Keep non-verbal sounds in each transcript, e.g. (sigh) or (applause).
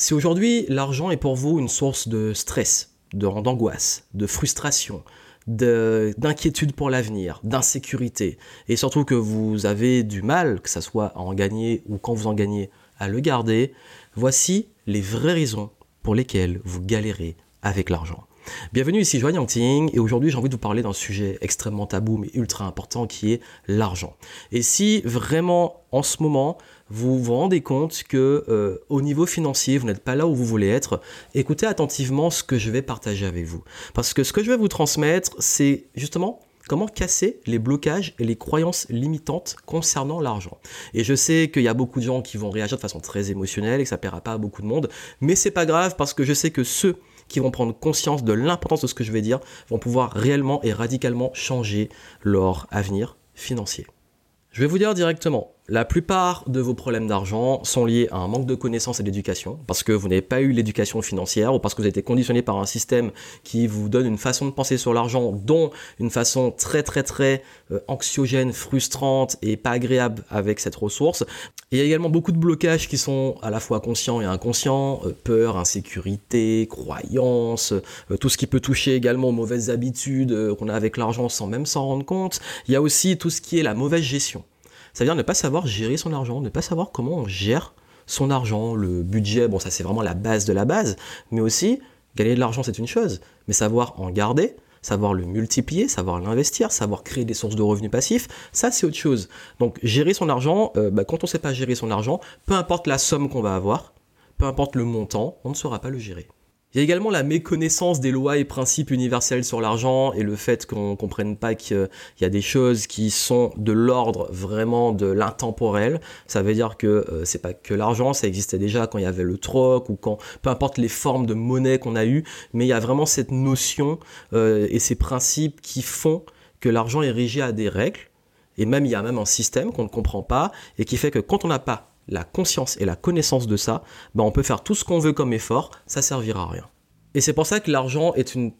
Si aujourd'hui l'argent est pour vous une source de stress, d'angoisse, de frustration, d'inquiétude pour l'avenir, d'insécurité, et surtout que vous avez du mal, que ce soit à en gagner ou quand vous en gagnez, à le garder, voici les vraies raisons pour lesquelles vous galérez avec l'argent. Bienvenue ici Joanne Yangting et aujourd'hui j'ai envie de vous parler d'un sujet extrêmement tabou mais ultra important qui est l'argent. Et si vraiment en ce moment vous vous rendez compte que euh, au niveau financier vous n'êtes pas là où vous voulez être, écoutez attentivement ce que je vais partager avec vous. Parce que ce que je vais vous transmettre c'est justement comment casser les blocages et les croyances limitantes concernant l'argent. Et je sais qu'il y a beaucoup de gens qui vont réagir de façon très émotionnelle et que ça plaira pas à beaucoup de monde, mais c'est pas grave parce que je sais que ceux qui vont prendre conscience de l'importance de ce que je vais dire vont pouvoir réellement et radicalement changer leur avenir financier. Je vais vous dire directement, la plupart de vos problèmes d'argent sont liés à un manque de connaissances et d'éducation, parce que vous n'avez pas eu l'éducation financière, ou parce que vous avez été conditionné par un système qui vous donne une façon de penser sur l'argent, dont une façon très très très euh, anxiogène, frustrante et pas agréable avec cette ressource. il y a également beaucoup de blocages qui sont à la fois conscients et inconscients, euh, peur, insécurité, croyances, euh, tout ce qui peut toucher également aux mauvaises habitudes qu'on a avec l'argent sans même s'en rendre compte. Il y a aussi tout ce qui est la mauvaise gestion. Ça veut dire ne pas savoir gérer son argent, ne pas savoir comment on gère son argent, le budget, bon ça c'est vraiment la base de la base, mais aussi gagner de l'argent c'est une chose, mais savoir en garder, savoir le multiplier, savoir l'investir, savoir créer des sources de revenus passifs, ça c'est autre chose. Donc gérer son argent, euh, bah, quand on ne sait pas gérer son argent, peu importe la somme qu'on va avoir, peu importe le montant, on ne saura pas le gérer. Il y a également la méconnaissance des lois et principes universels sur l'argent et le fait qu'on comprenne pas qu'il y a des choses qui sont de l'ordre vraiment de l'intemporel. Ça veut dire que euh, c'est pas que l'argent, ça existait déjà quand il y avait le troc ou quand, peu importe les formes de monnaie qu'on a eues, mais il y a vraiment cette notion euh, et ces principes qui font que l'argent est régi à des règles. Et même il y a même un système qu'on ne comprend pas et qui fait que quand on n'a pas la conscience et la connaissance de ça, ben on peut faire tout ce qu'on veut comme effort, ça servira à rien. Et c'est pour ça que l'argent est une,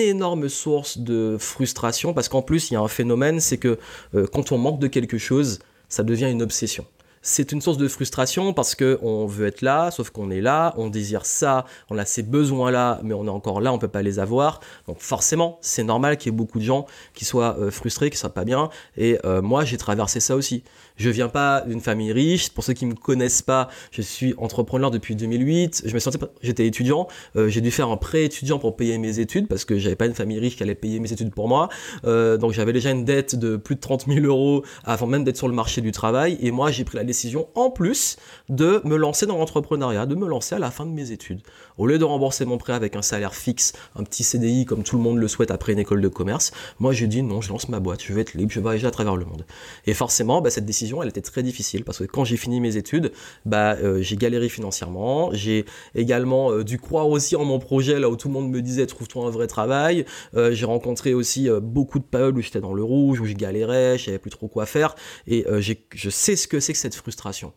énorme source de frustration, parce qu'en plus, il y a un phénomène, c'est que euh, quand on manque de quelque chose, ça devient une obsession c'est une source de frustration parce que on veut être là, sauf qu'on est là, on désire ça, on a ces besoins-là, mais on est encore là, on peut pas les avoir. Donc forcément, c'est normal qu'il y ait beaucoup de gens qui soient euh, frustrés, qui soient pas bien. Et euh, moi, j'ai traversé ça aussi. Je viens pas d'une famille riche. Pour ceux qui me connaissent pas, je suis entrepreneur depuis 2008. Je me sentais, j'étais étudiant. Euh, j'ai dû faire un prêt étudiant pour payer mes études parce que j'avais pas une famille riche qui allait payer mes études pour moi. donc j'avais déjà une dette de plus de 30 000 euros avant même d'être sur le marché du travail. Et moi, j'ai pris la décision en plus de me lancer dans l'entrepreneuriat, de me lancer à la fin de mes études. Au lieu de rembourser mon prêt avec un salaire fixe, un petit CDI comme tout le monde le souhaite après une école de commerce, moi j'ai dit non, je lance ma boîte, je vais être libre, je vais voyager à travers le monde. Et forcément, bah, cette décision, elle était très difficile parce que quand j'ai fini mes études, bah, euh, j'ai galéré financièrement, j'ai également euh, dû croire aussi en mon projet là où tout le monde me disait trouve-toi un vrai travail. Euh, j'ai rencontré aussi beaucoup de périodes où j'étais dans le rouge, où je galérais, je savais plus trop quoi faire et je sais ce que c'est que cette frustration.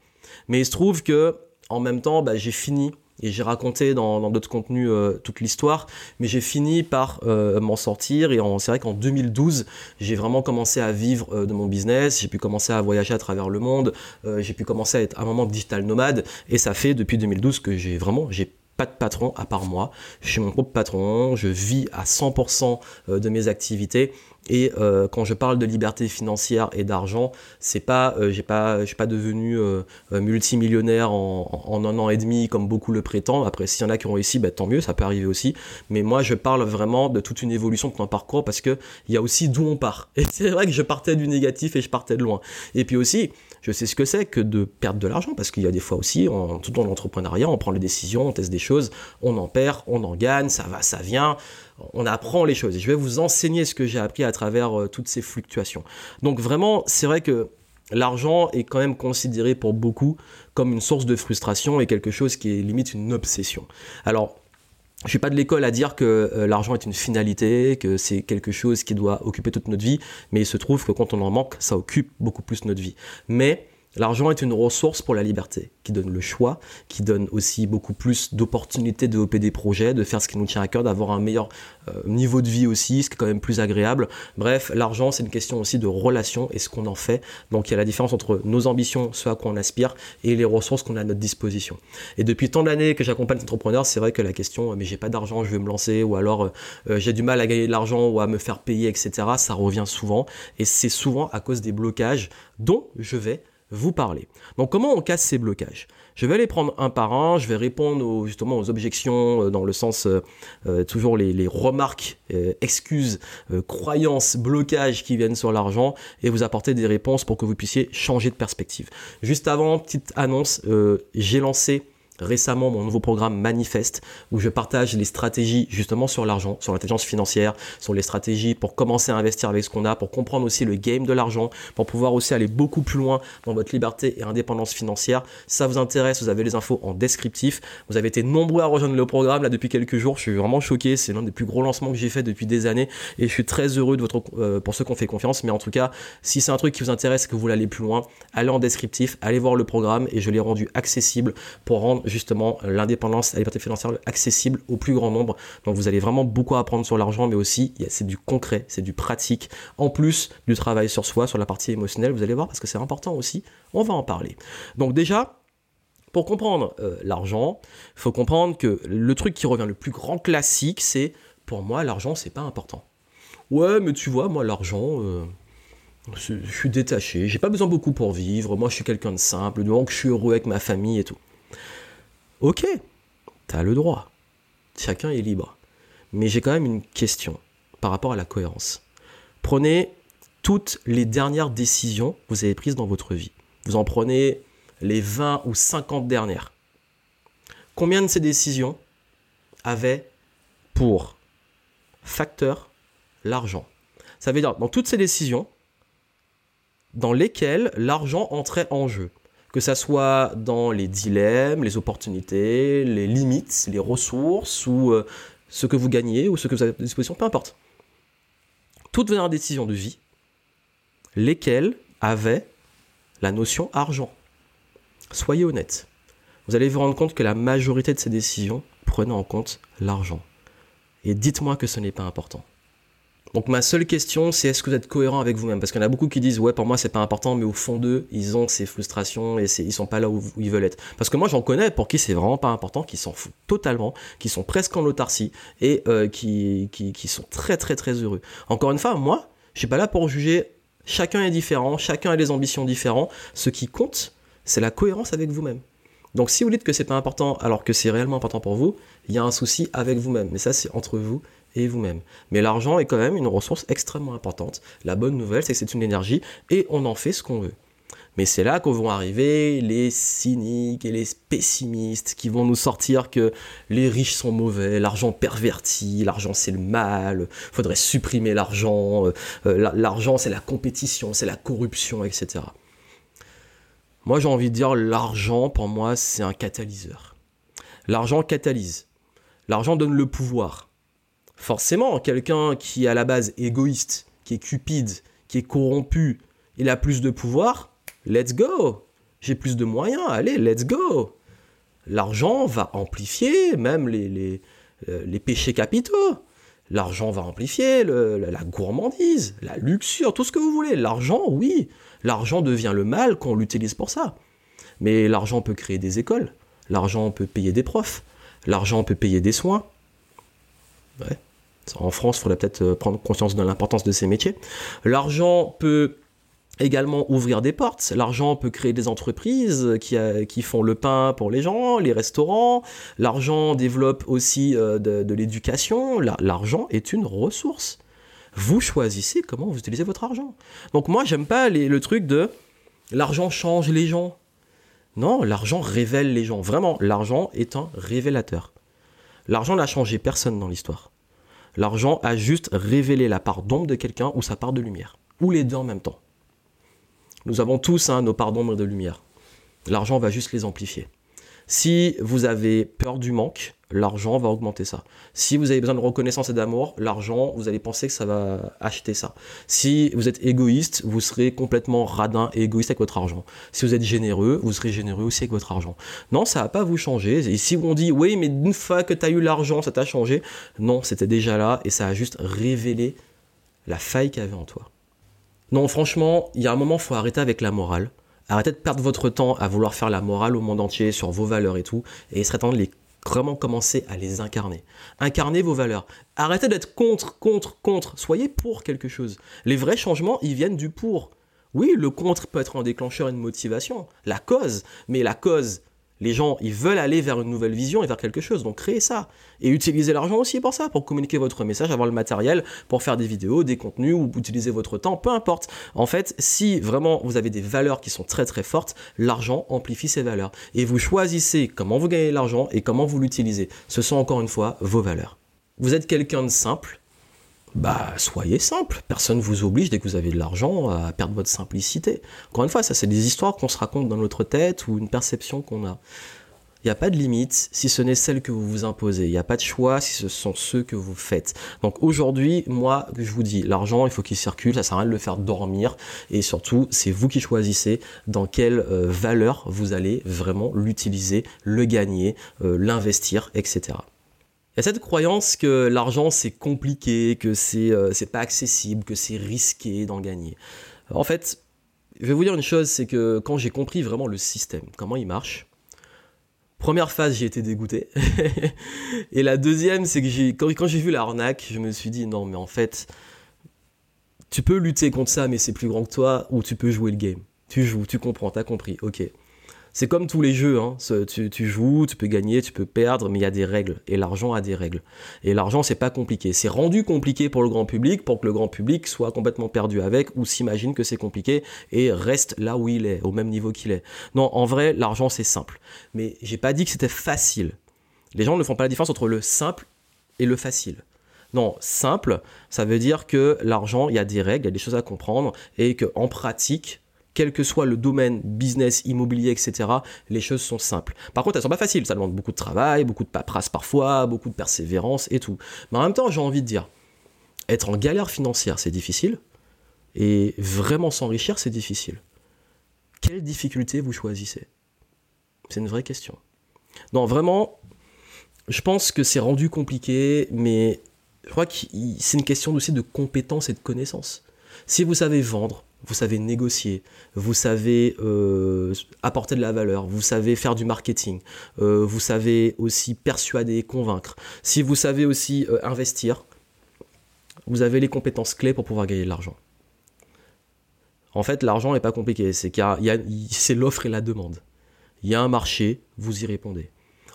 Mais il se trouve que en même temps, bah, j'ai fini et j'ai raconté dans d'autres contenus euh, toute l'histoire, mais j'ai fini par euh, m'en sortir. Et c'est vrai qu'en 2012, j'ai vraiment commencé à vivre euh, de mon business, j'ai pu commencer à voyager à travers le monde, j'ai pu commencer à être un moment digital nomade. Et ça fait depuis 2012 que j'ai vraiment j'ai pas de patron à part moi. Je suis mon propre patron, je vis à 100% de mes activités et euh, quand je parle de liberté financière et d'argent, c'est pas, euh, j'ai pas, suis pas devenu euh, multimillionnaire en, un an et demi comme beaucoup le prétendent. Après, s'il y en a qui ont réussi, bah, tant mieux, ça peut arriver aussi. Mais moi, je parle vraiment de toute une évolution de ton parcours parce que il y a aussi d'où on part. (laughs) Et c'est vrai que je partais du négatif et je partais de loin. Et puis aussi, je sais ce que c'est que de perdre de l'argent parce qu'il y a des fois aussi, tout dans l'entrepreneuriat, on prend les décisions, on teste des choses, on en perd, on en gagne, ça va, ça vient on apprend les choses. Et je vais vous enseigner ce que j'ai appris à travers euh, toutes ces fluctuations. Donc vraiment, c'est vrai que l'argent est quand même considéré pour beaucoup comme une source de frustration et quelque chose qui est limite une obsession. Alors, je suis pas de l'école à dire que euh, l'argent est une finalité, que c'est quelque chose qui doit occuper toute notre vie, mais il se trouve que quand on en manque, ça occupe beaucoup plus notre vie. Mais L'argent est une ressource pour la liberté, qui donne le choix, qui donne aussi beaucoup plus d'opportunités de développer des projets, de faire ce qui nous tient à cœur, d'avoir un meilleur euh, niveau de vie aussi, ce qui est quand même plus agréable. Bref, l'argent, c'est une question aussi de relation et ce qu'on en fait. Donc il y a la différence entre nos ambitions, ce à quoi on aspire, et les ressources qu'on a à notre disposition. Et depuis tant d'années que j'accompagne les entrepreneurs, c'est vrai que la question, mais j'ai pas d'argent, je vais me lancer, ou alors euh, j'ai du mal à gagner de l'argent ou à me faire payer, etc., ça revient souvent. Et c'est souvent à cause des blocages dont je vais vous parler. Donc comment on casse ces blocages? Je vais les prendre un par un, je vais répondre justement aux objections euh, dans le sens euh, euh, toujours les, remarques, excuses, croyances, blocages qui viennent sur l'argent et vous apporter des réponses pour que vous puissiez changer de perspective. Juste avant, petite annonce, j'ai lancé récemment mon nouveau programme Manifeste où je partage les stratégies justement sur l'argent, sur l'intelligence financière, sur les stratégies pour commencer à investir avec ce qu'on a, pour comprendre aussi le game de l'argent, pour pouvoir aussi aller beaucoup plus loin dans votre liberté et indépendance financière. Ça vous intéresse, vous avez les infos en descriptif. Vous avez été nombreux à rejoindre le programme là depuis quelques jours. Je suis vraiment choqué. C'est l'un des plus gros lancements que j'ai fait depuis des années et je suis très heureux de votre, euh, pour ceux qui ont fait confiance. Mais en tout cas, si c'est un truc qui vous intéresse et que vous voulez aller plus loin, allez en descriptif, allez voir le programme et je l'ai rendu accessible pour rendre justement l'indépendance, la liberté financière accessible au plus grand nombre. Donc vous allez vraiment beaucoup apprendre sur l'argent, mais aussi c'est du concret, c'est du pratique, en plus du travail sur soi, sur la partie émotionnelle, vous allez voir, parce que c'est important aussi, on va en parler. Donc déjà, pour comprendre euh, l'argent, il faut comprendre que le truc qui revient le plus grand classique, c'est pour moi l'argent c'est pas important. Ouais, mais tu vois, moi l'argent, euh, je suis détaché, j'ai pas besoin beaucoup pour vivre, moi je suis quelqu'un de simple, donc je suis heureux avec ma famille et tout. Ok, t'as le droit. Chacun est libre. Mais j'ai quand même une question par rapport à la cohérence. Prenez toutes les dernières décisions que vous avez prises dans votre vie. Vous en prenez les 20 ou 50 dernières. Combien de ces décisions avaient pour facteur l'argent? Ça veut dire dans toutes ces décisions dans lesquelles l'argent entrait en jeu que ça soit dans les dilemmes, les opportunités, les limites, les ressources, ou euh, ce que vous gagnez, ou ce que vous avez à disposition, peu importe. Toutes vos décisions de vie, lesquelles avaient la notion argent? Soyez honnête. Vous allez vous rendre compte que la majorité de ces décisions prenaient en compte l'argent. Et dites-moi que ce n'est pas important. Donc ma seule question, c'est est-ce que vous êtes cohérent avec vous-même? Parce qu'il y en a beaucoup qui disent ouais pour moi c'est pas important, mais au fond d'eux ils ont ces frustrations et ils sont pas là où, ils veulent être. Parce que moi j'en connais pour qui c'est vraiment pas important, qui s'en foutent totalement, qui sont presque en autarcie et euh, qui, sont très très très heureux. Encore une fois, moi je suis pas là pour juger. Chacun est différent, chacun a des ambitions différentes. Ce qui compte, c'est la cohérence avec vous-même. Donc si vous dites que c'est pas important alors que c'est réellement important pour vous, il y a un souci avec vous-même. Mais ça c'est entre vous et vous-même. Mais l'argent est quand même une ressource extrêmement importante. La bonne nouvelle, c'est que c'est une énergie et on en fait ce qu'on veut. Mais c'est là qu'on vont arriver les cyniques et les pessimistes qui vont nous sortir que les riches sont mauvais, l'argent perverti, l'argent c'est le mal, faudrait supprimer l'argent, euh, euh, l'argent c'est la compétition, c'est la corruption, etc. Moi j'ai envie de dire l'argent pour moi c'est un catalyseur. L'argent catalyse. L'argent donne le pouvoir forcément, quelqu'un qui est à la base égoïste, qui est cupide, qui est corrompu, il a plus de pouvoir, let's go. J'ai plus de moyens, allez, let's go. L'argent va amplifier même les, euh, péchés capitaux. L'argent va amplifier la gourmandise, la luxure, tout ce que vous voulez. L'argent, oui, l'argent devient le mal quand on l'utilise pour ça. Mais l'argent peut créer des écoles, l'argent peut payer des profs, l'argent peut payer des soins. Ouais. En France, il faudrait peut-être euh, prendre conscience de l'importance de ces métiers. L'argent peut également ouvrir des portes. L'argent peut créer des entreprises qui, qui, font le pain pour les gens, les restaurants. L'argent développe aussi euh, de, l'éducation. L'argent est une ressource. Vous choisissez comment vous utilisez votre argent. Donc moi, j'aime pas le truc de l'argent change les gens. Non, l'argent révèle les gens. Vraiment, l'argent est un révélateur. L'argent n'a changé personne dans l'histoire. L'argent a juste révélé la part d'ombre de quelqu'un ou sa part de lumière. Ou les deux en même temps. Nous avons tous hein, nos parts d'ombre et de lumière. L'argent va juste les amplifier. Si vous avez peur du manque, l'argent va augmenter ça. Si vous avez besoin de reconnaissance et d'amour, l'argent, vous allez penser que ça va acheter ça. Si vous êtes égoïste, vous serez complètement radin et égoïste avec votre argent. Si vous êtes généreux, vous serez généreux aussi avec votre argent. Non, ça va pas vous changer. Et si on dit, oui, mais une fois que tu as eu l'argent, ça t'a changé, non, c'était déjà là et ça a juste révélé la faille qu'il y avait en toi. Non, franchement, il y a un moment, il faut arrêter avec la morale. Arrêtez de perdre votre temps à vouloir faire la morale au monde entier sur vos valeurs et tout. Et il serait temps de les vraiment commencer à les incarner? Incarner vos valeurs. Arrêtez d'être contre, contre, contre. Soyez pour quelque chose. Les vrais changements, ils viennent du pour. Oui, le contre peut être un déclencheur et une motivation. La cause. Mais la cause, les gens, ils veulent aller vers une nouvelle vision et vers quelque chose. Donc créez ça. Et utilisez l'argent aussi pour ça, pour communiquer votre message, avoir le matériel, pour faire des vidéos, des contenus, ou utiliser votre temps, peu importe. En fait, si vraiment vous avez des valeurs qui sont très très fortes, l'argent amplifie ces valeurs. Et vous choisissez comment vous gagnez l'argent et comment vous l'utilisez. Ce sont encore une fois vos valeurs. Vous êtes quelqu'un de simple, bah soyez simple. Personne ne vous oblige dès que vous avez de l'argent à perdre votre simplicité. Encore une fois, ça c'est des histoires qu'on se raconte dans notre tête ou une perception qu'on a. Il n'y a pas de limite si ce n'est celle que vous vous imposez. Il n'y a pas de choix si ce sont ceux que vous faites. Donc aujourd'hui, moi, je vous dis, l'argent, il faut qu'il circule. Ça sert à rien de le faire dormir. Et surtout, c'est vous qui choisissez dans quelle euh, valeur vous allez vraiment l'utiliser, le gagner, euh, l'investir, etc. Il y a cette croyance que l'argent c'est compliqué, que c'est euh, pas accessible, que c'est risqué d'en gagner. En fait, je vais vous dire une chose, c'est que quand j'ai compris vraiment le système, comment il marche, première phase j'ai été dégoûté. (laughs) et la deuxième, c'est que quand, quand j'ai vu l'arnaque, je me suis dit non mais en fait, tu peux lutter contre ça mais c'est plus grand que toi, ou tu peux jouer le game. Tu joues, tu comprends, t'as compris, ok. C'est comme tous les jeux, hein. tu, joues, tu peux gagner, tu peux perdre, mais il y a des règles. Et l'argent a des règles. Et l'argent, c'est pas compliqué. C'est rendu compliqué pour le grand public, pour que le grand public soit complètement perdu avec, ou s'imagine que c'est compliqué et reste là où il est, au même niveau qu'il est. Non, en vrai, l'argent, c'est simple. Mais j'ai pas dit que c'était facile. Les gens ne font pas la différence entre le simple et le facile. Non, simple, ça veut dire que l'argent, il y a des règles, il y a des choses à comprendre, et qu'en pratique, quel que soit le domaine, business, immobilier, etc., les choses sont simples. Par contre, elles sont pas faciles, ça demande beaucoup de travail, beaucoup de paperasse parfois, beaucoup de persévérance et tout. Mais en même temps, j'ai envie de dire, être en galère financière, c'est difficile, et vraiment s'enrichir, c'est difficile. Quelle difficulté vous choisissez? C'est une vraie question. Non, vraiment, je pense que c'est rendu compliqué, mais je crois que c'est une question aussi de compétence et de connaissance. Si vous savez vendre, vous savez négocier, vous savez euh, apporter de la valeur, vous savez faire du marketing, euh, vous savez aussi persuader convaincre. Si vous savez aussi euh, investir, vous avez les compétences clés pour pouvoir gagner de l'argent. En fait, l'argent n'est pas compliqué, c'est l'offre et la demande. Il y a un marché, vous y répondez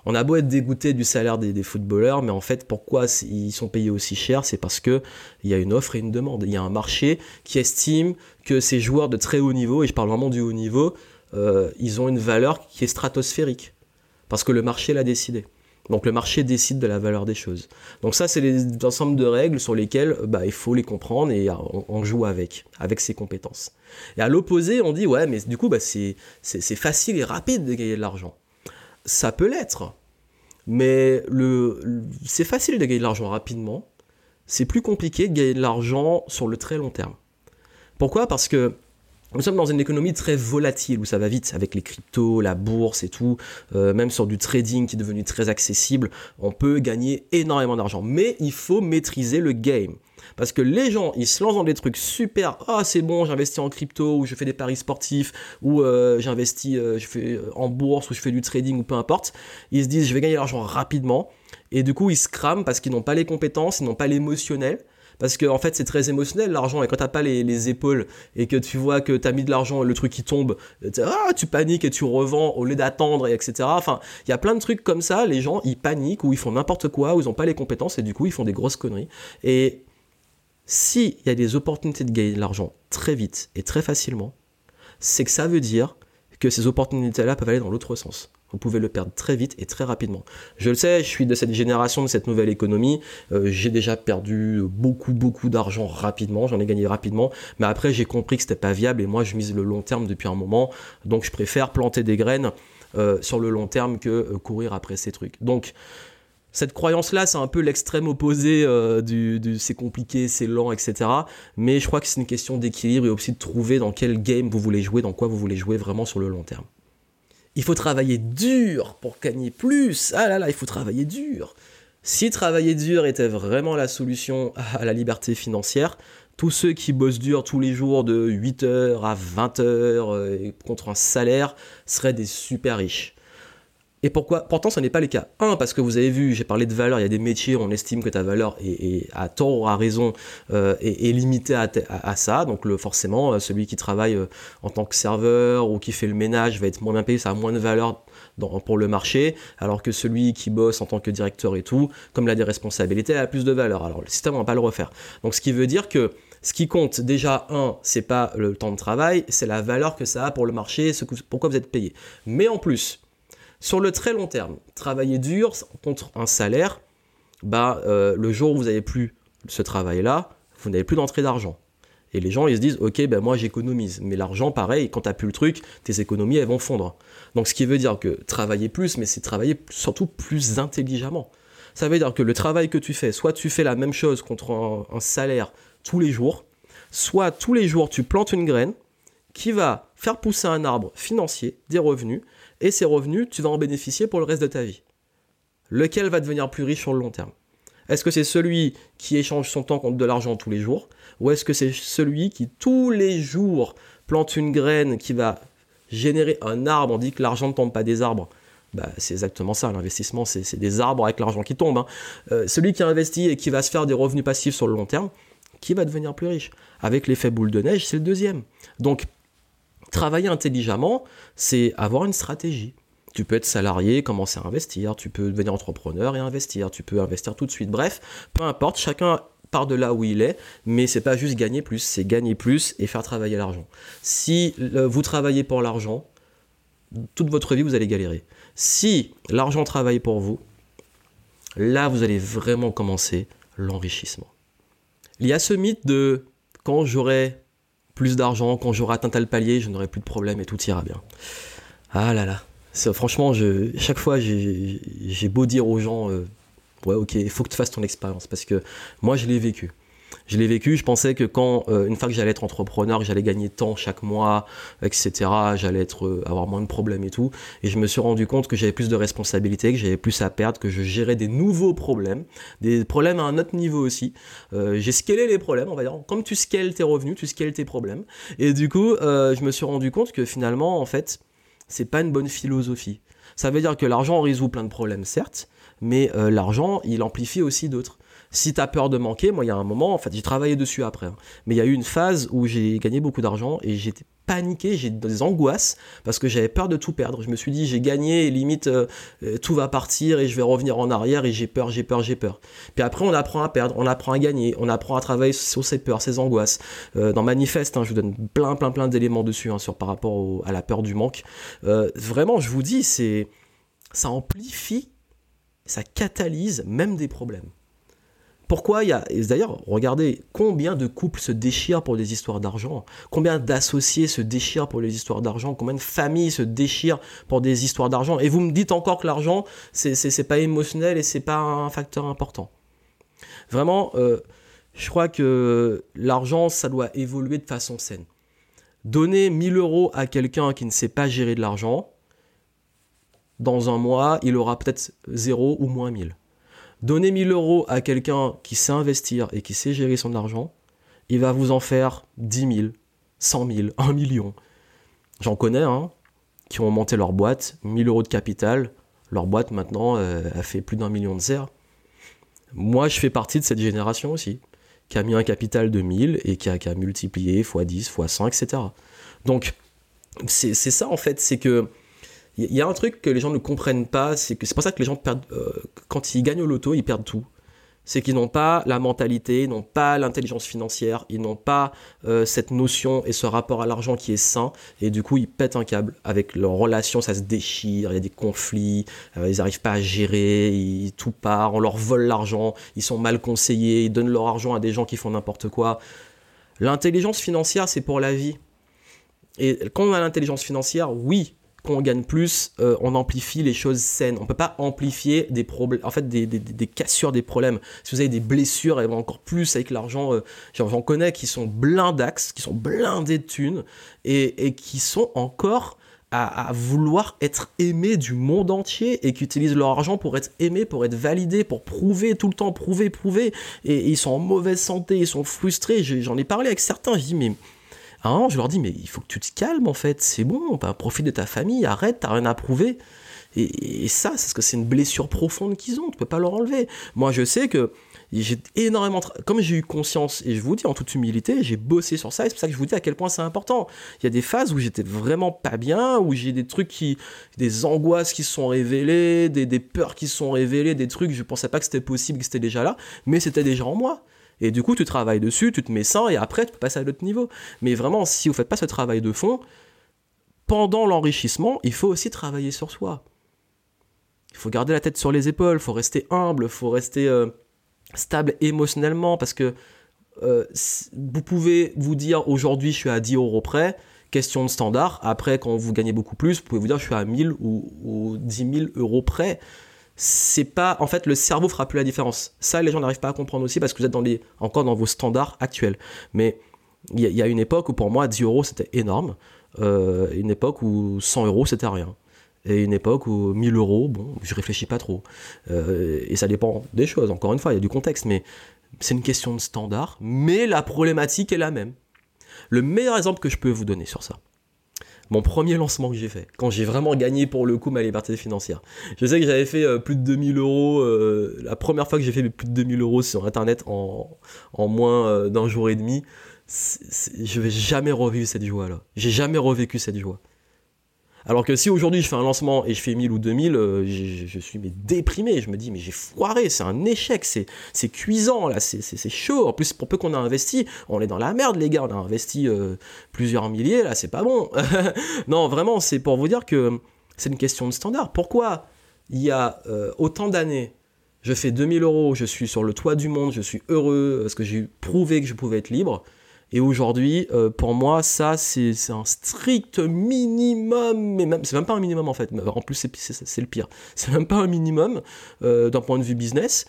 on a beau être dégoûté du salaire des, footballeurs, mais en fait, pourquoi ils sont payés aussi cher? C'est parce qu'il y a une offre et une demande. Il y a un marché qui estime que ces joueurs de très haut niveau, et je parle vraiment du haut niveau, euh, ils ont une valeur qui est stratosphérique. Parce que le marché l'a décidé. Donc le marché décide de la valeur des choses. Donc ça, c'est les ensembles de règles sur lesquelles bah, il faut les comprendre et on, joue avec, avec ses compétences. Et à l'opposé, on dit, ouais, mais du coup, bah, c'est facile et rapide de gagner de l'argent ça peut l'être. Mais le, c'est facile de gagner de l'argent rapidement. C'est plus compliqué de gagner de l'argent sur le très long terme. Pourquoi? Parce que nous sommes dans une économie très volatile où ça va vite avec les cryptos, la bourse et tout, euh, même sur du trading qui est devenu très accessible, on peut gagner énormément d'argent. Mais il faut maîtriser le game. Parce que les gens, ils se lancent dans des trucs super. Ah, c'est bon, j'investis en crypto, ou je fais des paris sportifs, ou euh, j'investis euh, je fais en bourse, ou je fais du trading, ou peu importe. Ils se disent, je vais gagner l'argent rapidement. Et du coup, ils se crament parce qu'ils n'ont pas les compétences, ils n'ont pas l'émotionnel. Parce que en fait c'est très émotionnel l'argent et quand t'as pas les, épaules et que tu vois que t'as mis de l'argent et le truc qui tombe, ah, tu paniques et tu revends au lieu d'attendre et etc. Enfin il y a plein de trucs comme ça, les gens ils paniquent ou ils font n'importe quoi ou ils ont pas les compétences et du coup ils font des grosses conneries. Et s'il y a des opportunités de gagner de l'argent très vite et très facilement, c'est que ça veut dire que ces opportunités-là peuvent aller dans l'autre sens. Vous pouvez le perdre très vite et très rapidement. Je le sais, je suis de cette génération, de cette nouvelle économie. Euh, j'ai déjà perdu beaucoup, beaucoup d'argent rapidement. J'en ai gagné rapidement. Mais après, j'ai compris que c'était pas viable et moi, je mise le long terme depuis un moment. Donc, je préfère planter des graines euh, sur le long terme que euh, courir après ces trucs. Donc, cette croyance-là, c'est un peu l'extrême opposé du c'est compliqué, c'est lent, etc. Mais je crois que c'est une question d'équilibre et aussi de trouver dans quel game vous voulez jouer, dans quoi vous voulez jouer vraiment sur le long terme. Il faut travailler dur pour gagner plus. Ah là là, il faut travailler dur. Si travailler dur était vraiment la solution à la liberté financière, tous ceux qui bossent dur tous les jours de 8h à 20h contre un salaire seraient des super riches. Et pourquoi Pourtant, ce n'est pas le cas. Un, parce que vous avez vu, j'ai parlé de valeur, il y a des métiers où on estime que ta valeur est, à tort ou à raison euh, est, limitée à, ça. Donc forcément, euh, celui qui travaille euh, en tant que serveur ou qui fait le ménage va être moins bien payé, ça a moins de valeur pour le marché, alors que celui qui bosse en tant que directeur et tout, comme il a des responsabilités, a plus de valeur. Alors le système ne va pas le refaire. Donc ce qui veut dire que ce qui compte déjà, un, c'est pas le temps de travail, c'est la valeur que ça a pour le marché, pourquoi vous êtes payé. Mais en plus, sur le très long terme, travailler dur contre un salaire, bah, euh, le jour où vous n'avez plus ce travail-là, vous n'avez plus d'entrée d'argent. Et les gens, ils se disent, ok, ben moi j'économise. Mais l'argent, pareil, quand tu n'as plus le truc, tes économies, elles vont fondre. Donc ce qui veut dire que travailler plus, mais c'est travailler surtout plus intelligemment. Ça veut dire que le travail que tu fais, soit tu fais la même chose contre un salaire tous les jours, soit tous les jours tu plantes une graine qui va faire pousser un arbre financier, des revenus, et ces revenus, tu vas en bénéficier pour le reste de ta vie. Lequel va devenir plus riche sur le long terme? Est-ce que c'est celui qui échange son temps contre de l'argent tous les jours? Ou est-ce que c'est celui qui tous les jours plante une graine qui va générer un arbre On dit que l'argent ne tombe pas des arbres? Bah, c'est exactement ça, l'investissement, c'est des arbres avec l'argent qui tombe. Hein. Euh, celui qui investit et qui va se faire des revenus passifs sur le long terme, qui va devenir plus riche? Avec l'effet boule de neige, c'est le deuxième. Donc Travailler intelligemment, c'est avoir une stratégie. Tu peux être salarié, commencer à investir, tu peux devenir entrepreneur et investir, tu peux investir tout de suite. Bref, peu importe, chacun part de là où il est, mais c'est pas juste gagner plus, c'est gagner plus et faire travailler l'argent. Si vous travaillez pour l'argent, toute votre vie vous allez galérer. Si l'argent travaille pour vous, là vous allez vraiment commencer l'enrichissement. Il y a ce mythe de quand j'aurai plus d'argent, quand j'aurai atteint tel palier, je n'aurai plus de problème et tout ira bien. Ah là là. Franchement, chaque fois, j'ai beau dire aux gens, euh, ouais, ok, il faut que tu fasses ton expérience, parce que moi, je l'ai vécu je l'ai vécu. Je pensais que quand, euh, une fois que j'allais être entrepreneur, j'allais gagner tant chaque mois, etc., j'allais être, euh, avoir moins de problèmes et tout. Et je me suis rendu compte que j'avais plus de responsabilités, que j'avais plus à perdre, que je gérais des nouveaux problèmes, des problèmes à un autre niveau aussi. Euh, j'ai scalé les problèmes, on va dire. Comme tu scales tes revenus, tu scales tes problèmes. Et du coup, je me suis rendu compte que finalement, en fait, c'est pas une bonne philosophie. Ça veut dire que l'argent résout plein de problèmes, certes, mais l'argent, il amplifie aussi d'autres. Si tu as peur de manquer, moi, il y a un moment, en fait, j'ai travaillé dessus après. Hein. mais il y a eu une phase où j'ai gagné beaucoup d'argent et j'étais paniqué, j'ai des angoisses parce que j'avais peur de tout perdre. Je me suis dit, j'ai gagné et limite, euh, euh, tout va partir et je vais revenir en arrière et j'ai peur, j'ai peur, j'ai peur. Puis après, on apprend à perdre, on apprend à gagner, on apprend à travailler sur ses peurs, ses angoisses. Euh, dans Manifeste, hein, je vous donne plein, plein, plein d'éléments dessus hein, sur par rapport à la peur du manque. vraiment, je vous dis, c'est ça amplifie, ça catalyse même des problèmes. Pourquoi il y a. D'ailleurs, regardez combien de couples se déchirent pour des histoires d'argent, combien d'associés se déchirent pour les histoires d'argent, combien de familles se déchirent pour des histoires d'argent? Et vous me dites encore que l'argent, c'est pas émotionnel et c'est pas un facteur important. Vraiment, euh, je crois que l'argent, ça doit évoluer de façon saine. Donner 1000 euros à quelqu'un qui ne sait pas gérer de l'argent, dans un mois, il aura peut-être 0 ou moins 1000. Donnez 1000 euros à quelqu'un qui sait investir et qui sait gérer son argent, il va vous en faire 10 000, 100 000, 1 million. J'en connais, hein, qui ont monté leur boîte, 1000 euros de capital. Leur boîte maintenant euh, a fait plus d'un million de serres. Moi, je fais partie de cette génération aussi, qui a mis un capital de 1000 et qui a, qui a multiplié x 10, x 100, etc. Donc, c'est ça en fait, c'est que il y a un truc que les gens ne comprennent pas, c'est que c'est pour ça que les gens perdent, euh, quand ils gagnent au loto, ils perdent tout. C'est qu'ils n'ont pas la mentalité, ils n'ont pas l'intelligence financière, ils n'ont pas euh, cette notion et ce rapport à l'argent qui est sain, et du coup ils pètent un câble. Avec leurs relations, ça se déchire, il y a des conflits, euh, ils n'arrivent pas à gérer, tout part, on leur vole l'argent, ils sont mal conseillés, ils donnent leur argent à des gens qui font n'importe quoi. L'intelligence financière, c'est pour la vie. Et quand on a l'intelligence financière, oui, quand on gagne plus, euh, on amplifie les choses saines. On peut pas amplifier des problèmes, en fait, des, des, des, cassures, des problèmes. Si vous avez des blessures, et encore plus avec l'argent, euh, j'en connais qui sont blindax, qui sont blindés de thunes, et, et qui sont encore à, vouloir être aimés du monde entier et qui utilisent leur argent pour être aimés, pour être validés, pour prouver tout le temps, prouver, prouver. Et, ils sont en mauvaise santé, ils sont frustrés. J'en ai parlé avec certains, je dis mais je leur dis mais il faut que tu te calmes en fait, c'est bon, profite de ta famille, arrête, t'as rien à prouver. Et, et ça, c'est ce que c'est une blessure profonde qu'ils ont, tu peux pas leur enlever. Moi, je sais que j'ai énormément, comme j'ai eu conscience, et je vous dis en toute humilité, j'ai bossé sur ça, et c'est pour ça que je vous dis à quel point c'est important. Il y a des phases où j'étais vraiment pas bien, où j'ai des trucs qui, des angoisses qui se sont révélées, des, des peurs qui se sont révélées, des trucs, je pensais pas que c'était possible, que c'était déjà là, mais c'était déjà en moi. Et du coup, tu travailles dessus, tu te mets ça, et après, tu peux passer à l'autre niveau. Mais vraiment, si vous faites pas ce travail de fond, pendant l'enrichissement, il faut aussi travailler sur soi. Il faut garder la tête sur les épaules, il faut rester humble, il faut rester... Euh, stable émotionnellement parce que euh, vous pouvez vous dire aujourd'hui je suis à 10 euros près, question de standard. Après, quand vous gagnez beaucoup plus, vous pouvez vous dire je suis à 1000 ou, ou 10 000 euros près. C'est pas, en fait, le cerveau fera plus la différence. Ça, les gens n'arrivent pas à comprendre aussi parce que vous êtes encore dans vos standards actuels. Mais il y, a une époque où pour moi 10 euros c'était énorme, euh, une époque où 100 euros c'était rien et une époque où 1000 euros, bon, je réfléchis pas trop. Euh, et ça dépend des choses, encore une fois, il y a du contexte, mais c'est une question de standard, mais la problématique est la même. Le meilleur exemple que je peux vous donner sur ça, mon premier lancement que j'ai fait, quand j'ai vraiment gagné pour le coup ma liberté financière. Je sais que j'avais fait euh, plus de 2000 euros, euh, la première fois que j'ai fait plus de 2000 euros sur Internet en, en moins d'un jour et demi, je vais jamais revivre cette joie-là. J'ai jamais revécu cette joie. Alors que si aujourd'hui je fais un lancement et je fais 1000 ou 2000, euh, je, suis mais déprimé. Je me dis, mais j'ai foiré, c'est un échec, c'est, cuisant, là, c'est, c'est, chaud. En plus, pour peu qu'on a investi, on est dans la merde, les gars, on a investi euh, plusieurs milliers, là, c'est pas bon. (laughs) non, vraiment, c'est pour vous dire que c'est une question de standard. Pourquoi il y a euh, autant d'années, je fais 2000 euros, je suis sur le toit du monde, je suis heureux parce que j'ai prouvé que je pouvais être libre et aujourd'hui, euh, pour moi, ça, c'est un strict minimum, mais même, c'est même pas un minimum en fait. En plus, c'est le pire. C'est même pas un minimum euh, d'un point de vue business.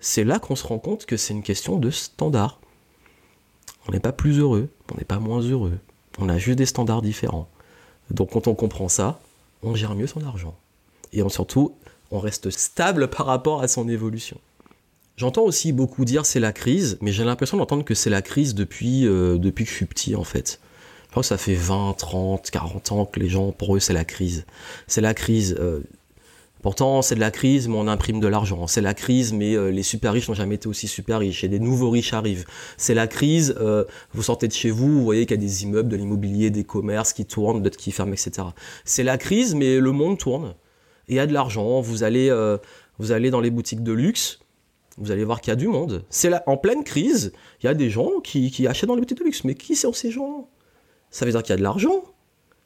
C'est là qu'on se rend compte que c'est une question de standard. On n'est pas plus heureux, on n'est pas moins heureux. On a juste des standards différents. Donc quand on comprend ça, on gère mieux son argent. Et surtout, on reste stable par rapport à son évolution. J'entends aussi beaucoup dire c'est la crise, mais j'ai l'impression d'entendre que c'est la crise depuis, euh, depuis que je suis petit en fait. Je crois que ça fait 20, 30, 40 ans que les gens, pour eux, c'est la crise. C'est la crise. Euh, pourtant, c'est de la crise, mais on imprime de l'argent. C'est la crise, mais euh, les super riches n'ont jamais été aussi super riches. Et des nouveaux riches arrivent. C'est la crise, vous sortez de chez vous, vous voyez qu'il y a des immeubles, de l'immobilier, des commerces qui tournent, d'autres qui ferment, etc. C'est la crise, mais le monde tourne. Il y a de l'argent. Vous allez, vous allez dans les boutiques de luxe vous allez voir qu'il y a du monde. C'est là, en pleine crise, il y a des gens qui, achètent dans les boutiques de luxe. Mais qui sont ces gens? Ça veut dire qu'il y a de l'argent.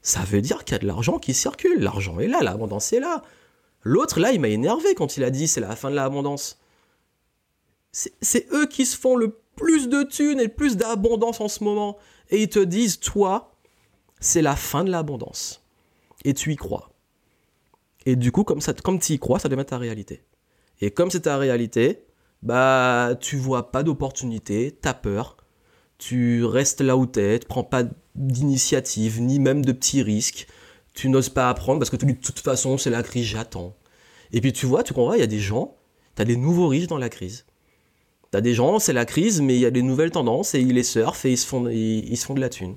Ça veut dire qu'il y a de l'argent qui circule. L'argent est là, l'abondance est là. L'autre, là, il m'a énervé quand il a dit c'est la fin de l'abondance. C'est eux qui se font le plus de thunes et le plus d'abondance en ce moment. Et ils te disent, toi, c'est la fin de l'abondance. Et tu y crois. Et du coup, comme, comme tu y crois, ça devient ta réalité. Et comme c'est ta réalité, bah tu vois pas d'opportunité, t'as peur, tu restes là où t'es, tu prends pas d'initiative, ni même de petits risques, tu n'oses pas apprendre parce que de toute façon c'est la crise, j'attends. Et puis tu vois, tu comprends, il y a des gens, t'as des nouveaux riches dans la crise. T'as des gens, c'est la crise, mais il y a des nouvelles tendances et ils les surfent et ils se font, ils, se font de la thune.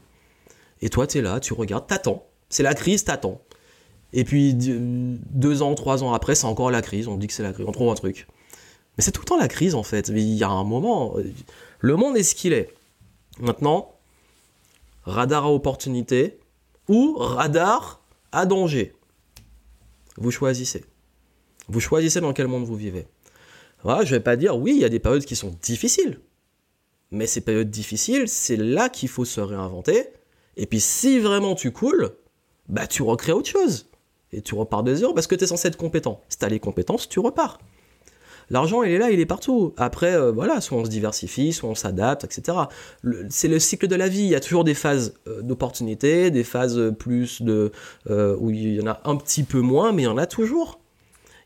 Et toi, t'es là, tu regardes, t'attends. C'est la crise, t'attends. Et puis deux ans, trois ans après, c'est encore la crise. On dit que c'est la crise, on trouve un truc. Mais c'est tout le temps la crise en fait. Il y a un moment, le monde est ce qu'il est. Maintenant, radar à opportunité ou radar à danger. Vous choisissez. Vous choisissez dans quel monde vous vivez. Voilà, je vais pas dire oui, il y a des périodes qui sont difficiles. Mais ces périodes difficiles, c'est là qu'il faut se réinventer. Et puis si vraiment tu coules, bah tu recrées autre chose. Et tu repars de zéro parce que tu es censé être compétent. Si tu as les compétences, tu repars. L'argent, il est là, il est partout. Après, euh, voilà, soit on se diversifie, soit on s'adapte, etc. C'est le cycle de la vie. Il y a toujours des phases euh, d'opportunité, des phases plus de où il y en a un petit peu moins, mais il y en a toujours.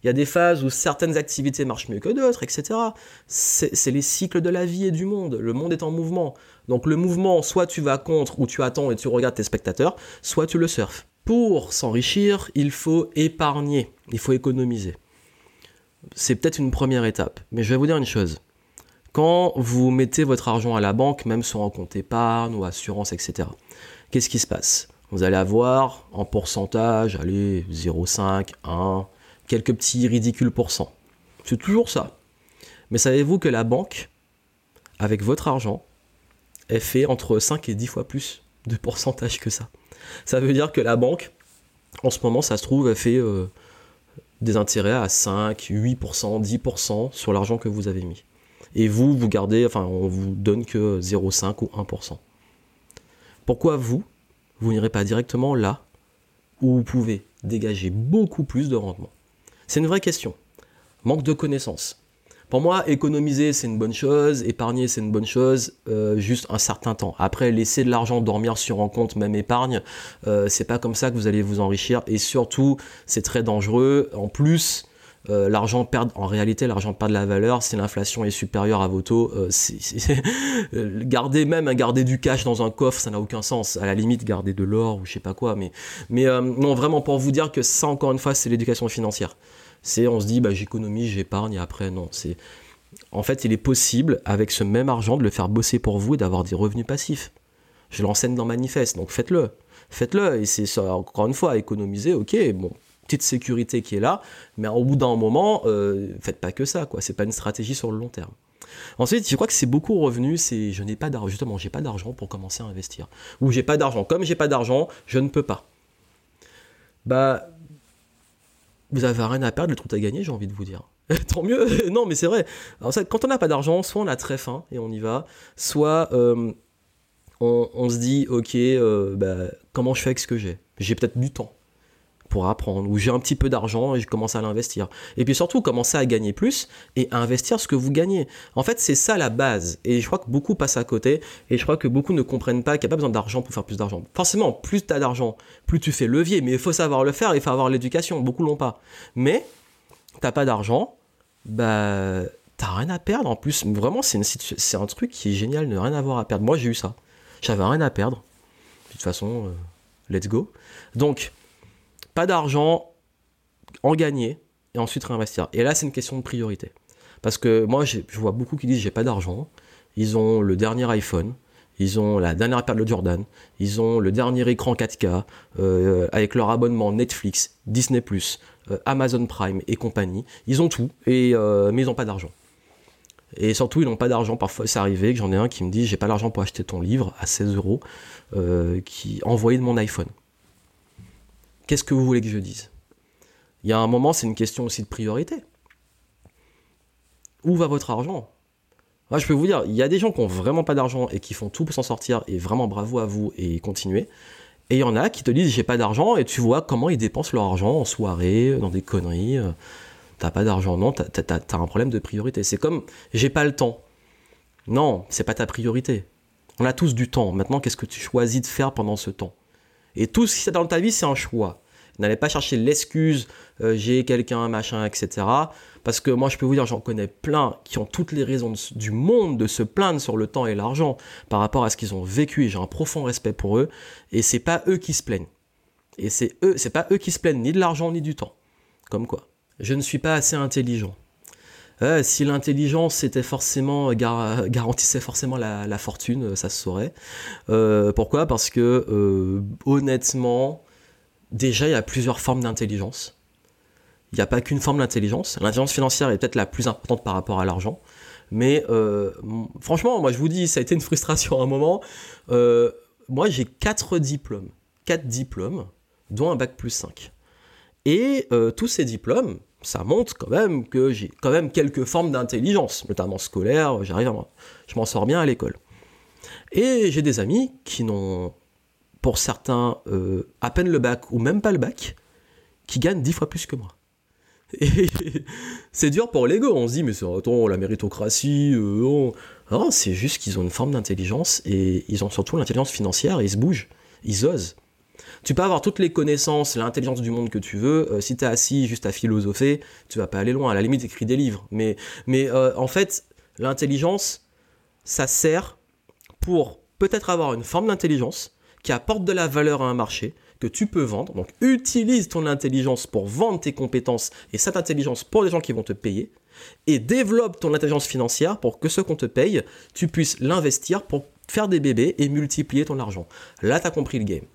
Il y a des phases où certaines activités marchent mieux que d'autres, etc. C'est les cycles de la vie et du monde. Le monde est en mouvement. Donc le mouvement, soit tu vas contre ou tu attends et tu regardes tes spectateurs, soit tu le surfes. Pour s'enrichir, il faut épargner, il faut économiser. C'est peut-être une première étape, mais je vais vous dire une chose. Quand vous mettez votre argent à la banque, même sur un compte épargne ou assurance, etc., qu'est-ce qui se passe? Vous allez avoir en pourcentage, allez, 0,5, 1, quelques petits ridicules pourcents. C'est toujours ça. Mais savez-vous que la banque, avec votre argent, elle fait entre 5 et 10 fois plus de pourcentage que ça? Ça veut dire que la banque, en ce moment, ça se trouve, elle fait euh, des intérêts à 5, 8%, 10% sur l'argent que vous avez mis. Et vous, vous gardez, enfin, on vous donne que 0,5 ou 1%. Pourquoi vous, vous n'irez pas directement là où vous pouvez dégager beaucoup plus de rendement? C'est une vraie question. Manque de connaissances. Pour moi, économiser, c'est une bonne chose, épargner, c'est une bonne chose, euh, juste un certain temps. Après, laisser de l'argent dormir sur un compte, même épargne, euh, c'est pas comme ça que vous allez vous enrichir. Et surtout, c'est très dangereux. En plus, euh, l'argent perd, en réalité, l'argent perd de la valeur si l'inflation est supérieure à vos taux. (laughs) garder même, garder du cash dans un coffre, ça n'a aucun sens. À la limite, garder de l'or ou je sais pas quoi. Mais, mais non, vraiment pour vous dire que ça, encore une fois, c'est l'éducation financière. C'est on se dit bah, j'économise, j'épargne et après non. C'est en fait il est possible avec ce même argent de le faire bosser pour vous et d'avoir des revenus passifs. Je l'enseigne dans Manifeste, donc faites-le. Faites-le et c'est encore une fois économiser, ok, bon, petite sécurité qui est là, mais au bout d'un moment, euh, faites pas que ça, quoi. C'est pas une stratégie sur le long terme. Ensuite, je crois que c'est beaucoup revenu, c'est je n'ai pas d'argent, justement, j'ai pas d'argent pour commencer à investir. Ou j'ai pas d'argent. Comme j'ai pas d'argent, je ne peux pas. Bah, vous avez rien à perdre, le truc à gagner, j'ai envie de vous dire. (laughs) Tant mieux, (laughs) non mais c'est vrai. Alors ça, quand on n'a pas d'argent, soit on a très faim et on y va, soit euh, on, se dit ok, euh, bah, comment je fais avec ce que j'ai? J'ai peut-être du temps pour apprendre, ou j'ai un petit peu d'argent et je commence à l'investir. Et puis surtout, commencer à gagner plus et à investir ce que vous gagnez. En fait, c'est ça la base. Et je crois que beaucoup passent à côté, et je crois que beaucoup ne comprennent pas qu'il n'y a pas besoin d'argent pour faire plus d'argent. Forcément, plus tu as d'argent, plus tu fais levier, mais il faut savoir le faire, il faut avoir l'éducation, beaucoup l'ont pas. Mais, t'as pas d'argent, bah t'as rien à perdre en plus. Vraiment, c'est, c'est un truc qui est génial, ne rien avoir à perdre. Moi, j'ai eu ça. J'avais rien à perdre. De toute façon, euh, let's go. Donc, pas d'argent, en gagner et ensuite réinvestir. Et là, c'est une question de priorité. Parce que moi, je vois beaucoup qui disent j'ai pas d'argent. Ils ont le dernier iPhone, ils ont la dernière paire de Jordan, ils ont le dernier écran 4K euh, avec leur abonnement Netflix, Disney+, euh, Amazon Prime et compagnie. Ils ont tout, et, euh, mais ils n'ont pas d'argent. Et surtout, ils n'ont pas d'argent. Parfois, c'est arrivé que j'en ai un qui me dit j'ai pas l'argent pour acheter ton livre à 16 euros, qui envoyé de mon iPhone. Qu'est-ce que vous voulez que je dise? Il y a un moment, c'est une question aussi de priorité. Où va votre argent? Moi, je peux vous dire, il y a des gens qui n'ont vraiment pas d'argent et qui font tout pour s'en sortir, et vraiment bravo à vous et continuez. Et il y en a qui te disent j'ai pas d'argent, et tu vois comment ils dépensent leur argent en soirée, dans des conneries. Euh, t'as pas d'argent, non, t'as as, un problème de priorité. C'est comme j'ai pas le temps. Non, c'est pas ta priorité. On a tous du temps. Maintenant, qu'est-ce que tu choisis de faire pendant ce temps? Et tout ce qui est dans ta vie, c'est un choix. N'allez pas chercher l'excuse, euh, j'ai quelqu'un, machin, etc. Parce que moi, je peux vous dire, j'en connais plein qui ont toutes les raisons du monde de se plaindre sur le temps et l'argent par rapport à ce qu'ils ont vécu. Et j'ai un profond respect pour eux. Et c'est pas eux qui se plaignent. Et c'est eux, c'est pas eux qui se plaignent ni de l'argent ni du temps. Comme quoi. Je ne suis pas assez intelligent. Euh, si l'intelligence c'était forcément (laughs) garantissait forcément la, fortune, euh, ça se saurait. Euh, pourquoi? Parce que honnêtement, déjà il y a plusieurs formes d'intelligence. Il n'y a pas qu'une forme d'intelligence. L'intelligence financière est peut-être la plus importante par rapport à l'argent. Mais franchement, moi je vous dis, ça a été une frustration à un moment. moi j'ai quatre diplômes. Quatre diplômes, dont un bac plus 5. Et tous ces diplômes, ça montre quand même que j'ai quand même quelques formes d'intelligence, notamment scolaire, j'arrive à je m'en sors bien à l'école. Et j'ai des amis qui n'ont, pour certains, euh, à peine le bac ou même pas le bac, qui gagnent dix fois plus que moi. Et (laughs) c'est dur pour l'ego. On se dit, mais c'est attends, la méritocratie, euh, non, c'est juste qu'ils ont une forme d'intelligence et ils ont surtout l'intelligence financière et ils se bougent, ils osent. Tu peux avoir toutes les connaissances, l'intelligence du monde que tu veux. Euh, si tu es assis juste à philosopher, tu vas pas aller loin. À la limite, écris des livres. Mais, mais euh, en fait, l'intelligence, ça sert pour peut-être avoir une forme d'intelligence qui apporte de la valeur à un marché, que tu peux vendre. Donc utilise ton intelligence pour vendre tes compétences et cette intelligence pour les gens qui vont te payer. Et développe ton intelligence financière pour que ce qu'on te paye, tu puisses l'investir pour faire des bébés et multiplier ton argent. Là, tu as compris le game.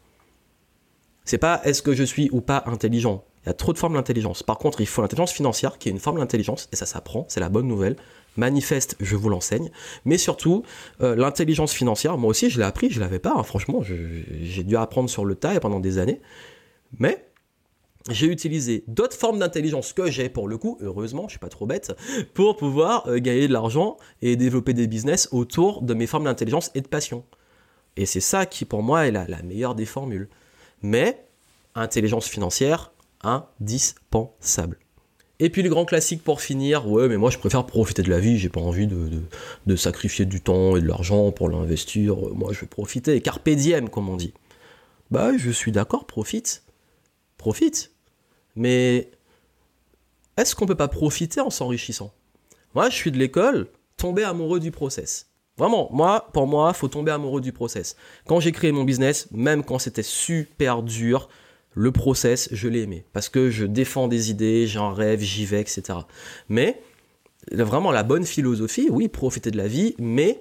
C'est pas est-ce que je suis ou pas intelligent. Il y a trop de formes d'intelligence. Par contre, il faut l'intelligence financière qui est une forme d'intelligence et ça s'apprend, c'est la bonne nouvelle. Manifeste, je vous l'enseigne. Mais surtout, euh, l'intelligence financière, moi aussi, je l'ai appris, je l'avais pas. Hein. franchement, j'ai dû apprendre sur le tas pendant des années. Mais j'ai utilisé d'autres formes d'intelligence que j'ai pour le coup, heureusement, je suis pas trop bête, pour pouvoir euh, gagner de l'argent et développer des business autour de mes formes d'intelligence et de passion. Et c'est ça qui, pour moi, est la meilleure des formules mais intelligence financière indispensable. Et puis le grand classique pour finir, ouais mais moi je préfère profiter de la vie, j'ai pas envie de, sacrifier du temps et de l'argent pour l'investir, moi je vais profiter, carpe diem comme on dit. Bah je suis d'accord, profite, profite. Mais est-ce qu'on peut pas profiter en s'enrichissant? Moi je suis de l'école, tomber amoureux du process. Vraiment, moi, pour moi, faut tomber amoureux du process. Quand j'ai créé mon business, même quand c'était super dur, le process, je l'ai aimé. Parce que je défends des idées, j'en rêve, j'y vais, etc. Mais, vraiment, la bonne philosophie, oui, profiter de la vie, mais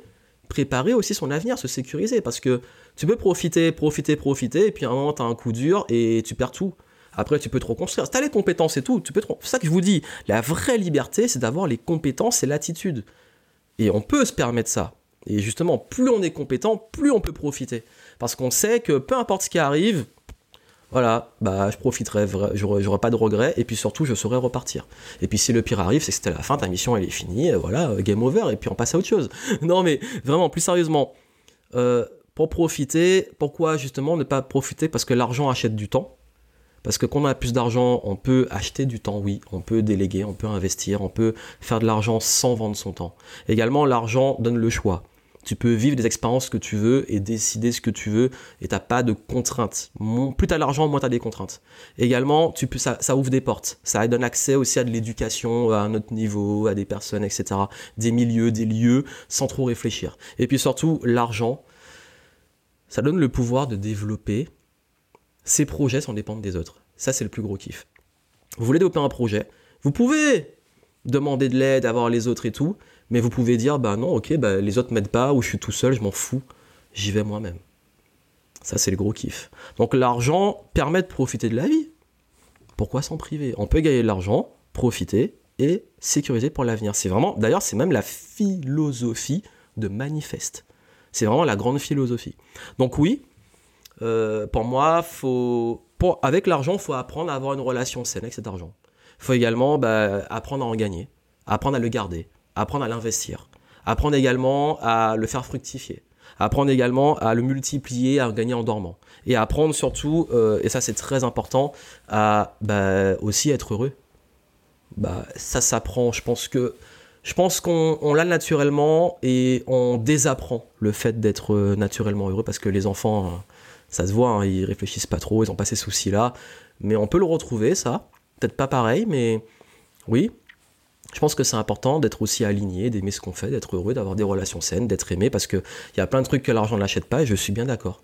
préparer aussi son avenir, se sécuriser. Parce que tu peux profiter, profiter, profiter, et puis à un moment, tu as un coup dur et tu perds tout. Après, tu peux te reconstruire. Tu as les compétences et tout, tu peux C'est ça que je vous dis. La vraie liberté, c'est d'avoir les compétences et l'attitude. Et on peut se permettre ça. Et justement, plus on est compétent, plus on peut profiter. Parce qu'on sait que peu importe ce qui arrive, voilà, bah je profiterai, j'aurai pas de regrets, et puis surtout je saurai repartir. Et puis si le pire arrive, c'est que c'était la fin, ta mission elle est finie, voilà, euh, game over, et puis on passe à autre chose. (laughs) non mais vraiment, plus sérieusement, euh, pour profiter, pourquoi justement ne pas profiter? Parce que l'argent achète du temps. Parce que quand on a plus d'argent, on peut acheter du temps, oui, on peut déléguer, on peut investir, on peut faire de l'argent sans vendre son temps. Également, l'argent donne le choix. Tu peux vivre des expériences que tu veux et décider ce que tu veux et t'as pas de contraintes. Plus tu as l'argent, moins tu as des contraintes. Également, tu peux, ça, ouvre des portes. Ça donne accès aussi à de l'éducation à un autre niveau, à des personnes, etc. Des milieux, des lieux, sans trop réfléchir. Et puis surtout, l'argent, ça donne le pouvoir de développer ses projets sans dépendre des autres. Ça, c'est le plus gros kiff. Vous voulez développer un projet, vous pouvez demander de l'aide, avoir les autres et tout, mais vous pouvez dire, bah non, ok, bah, les autres m'aident pas, ou je suis tout seul, je m'en fous, j'y vais moi-même. Ça, c'est le gros kiff. Donc l'argent permet de profiter de la vie. Pourquoi s'en priver? On peut gagner de l'argent, profiter et sécuriser pour l'avenir. C'est vraiment, d'ailleurs, c'est même la philosophie de manifeste. C'est vraiment la grande philosophie. Donc oui, euh, pour moi, faut, pour, avec l'argent, il faut apprendre à avoir une relation saine avec cet argent. Il faut également bah, apprendre à en gagner, apprendre à le garder, apprendre à l'investir, apprendre également à le faire fructifier, apprendre également à le multiplier, à gagner en dormant, et apprendre surtout, euh, et ça c'est très important, à bah, aussi être heureux. Bah, ça s'apprend, je pense que je pense qu'on l'a naturellement et on désapprend le fait d'être naturellement heureux parce que les enfants, hein, ça se voit, hein, ils réfléchissent pas trop, ils ont pas ces soucis-là, mais on peut le retrouver, ça. Peut-être pas pareil, mais oui, je pense que c'est important d'être aussi aligné, d'aimer ce qu'on fait, d'être heureux, d'avoir des relations saines, d'être aimé, parce qu'il y a plein de trucs que l'argent n'achète pas, et je suis bien d'accord.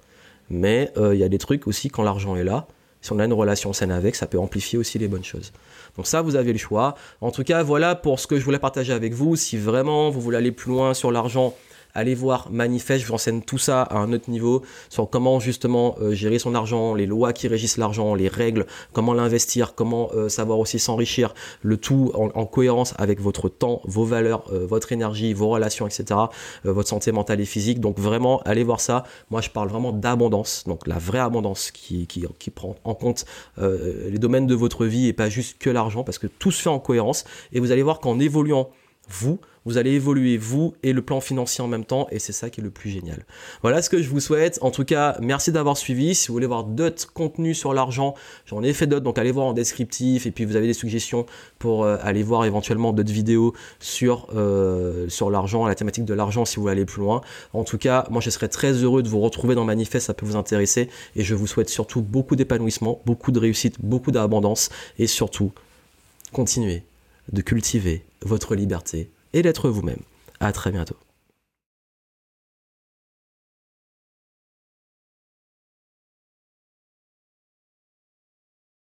Mais euh, il y a des trucs aussi, quand l'argent est là, si on a une relation saine avec, ça peut amplifier aussi les bonnes choses. Donc ça, vous avez le choix. En tout cas, voilà pour ce que je voulais partager avec vous. Si vraiment vous voulez aller plus loin sur l'argent, allez voir Manifeste, je vous enseigne tout ça à un autre niveau sur comment justement euh, gérer son argent, les lois qui régissent l'argent, les règles, comment l'investir, comment euh, savoir aussi s'enrichir, le tout en, cohérence avec votre temps, vos valeurs, euh, votre énergie, vos relations, etc., votre santé mentale et physique. Donc vraiment, allez voir ça. Moi, je parle vraiment d'abondance, donc la vraie abondance qui, qui, qui prend en compte les domaines de votre vie et pas juste que l'argent, parce que tout se fait en cohérence. Et vous allez voir qu'en évoluant vous, vous allez évoluer vous et le plan financier en même temps et c'est ça qui est le plus génial. Voilà ce que je vous souhaite. En tout cas, merci d'avoir suivi. Si vous voulez voir d'autres contenus sur l'argent, j'en ai fait d'autres, donc allez voir en descriptif et puis vous avez des suggestions pour euh, aller voir éventuellement d'autres vidéos sur, euh, sur l'argent, la thématique de l'argent si vous voulez aller plus loin. En tout cas, moi je serais très heureux de vous retrouver dans Manifeste, ça peut vous intéresser et je vous souhaite surtout beaucoup d'épanouissement, beaucoup de réussite, beaucoup d'abondance et surtout continuez de cultiver votre liberté et d'être vous-même. À très bientôt.